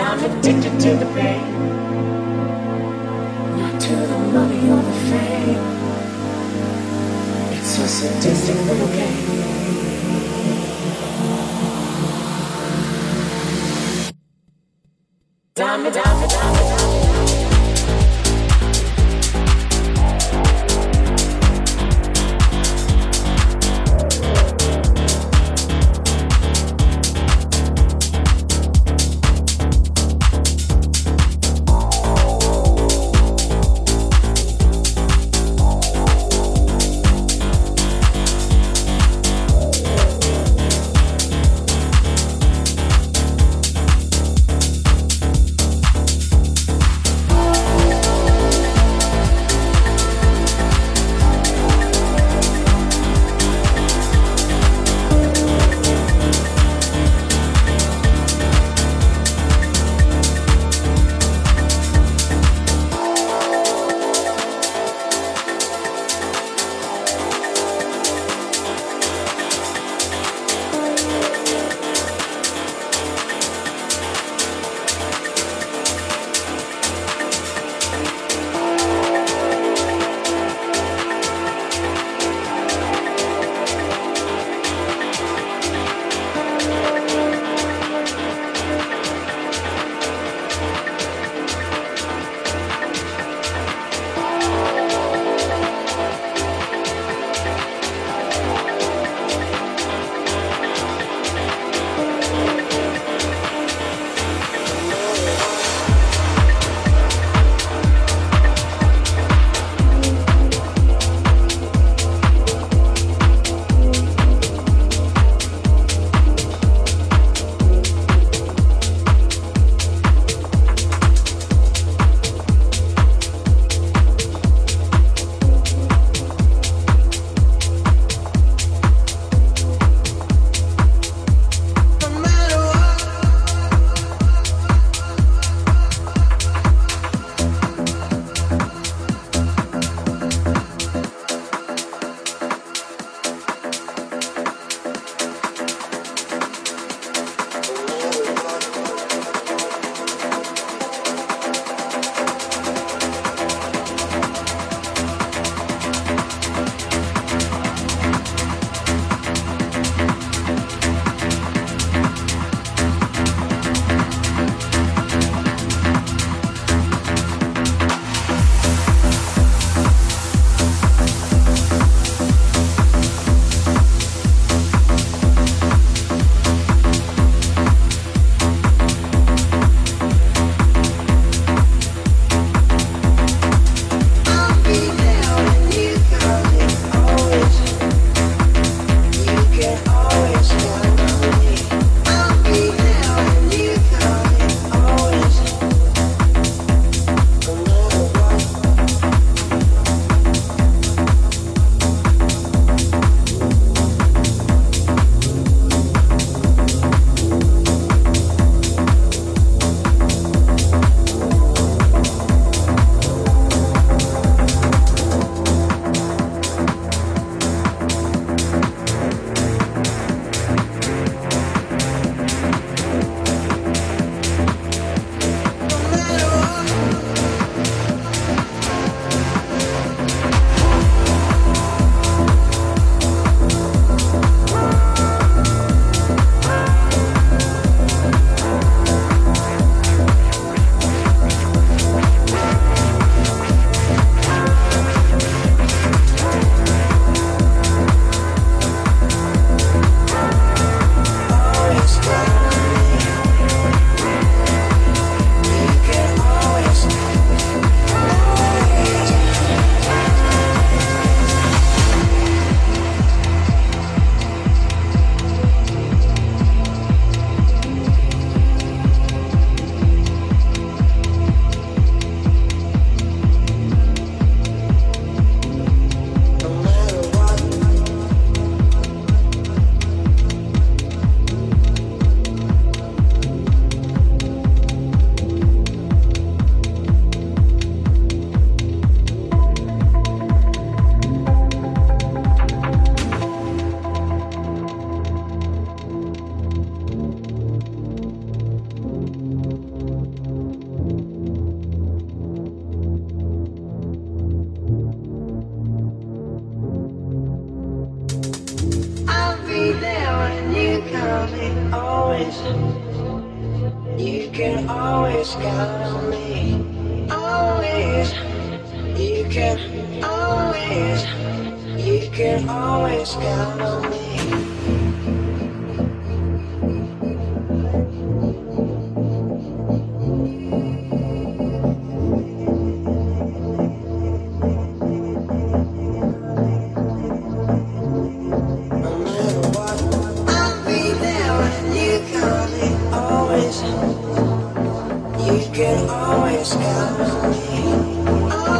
I'm addicted to the pain, not to the money or the fame. It's a sadistic little game. Diamond. Can always count on me.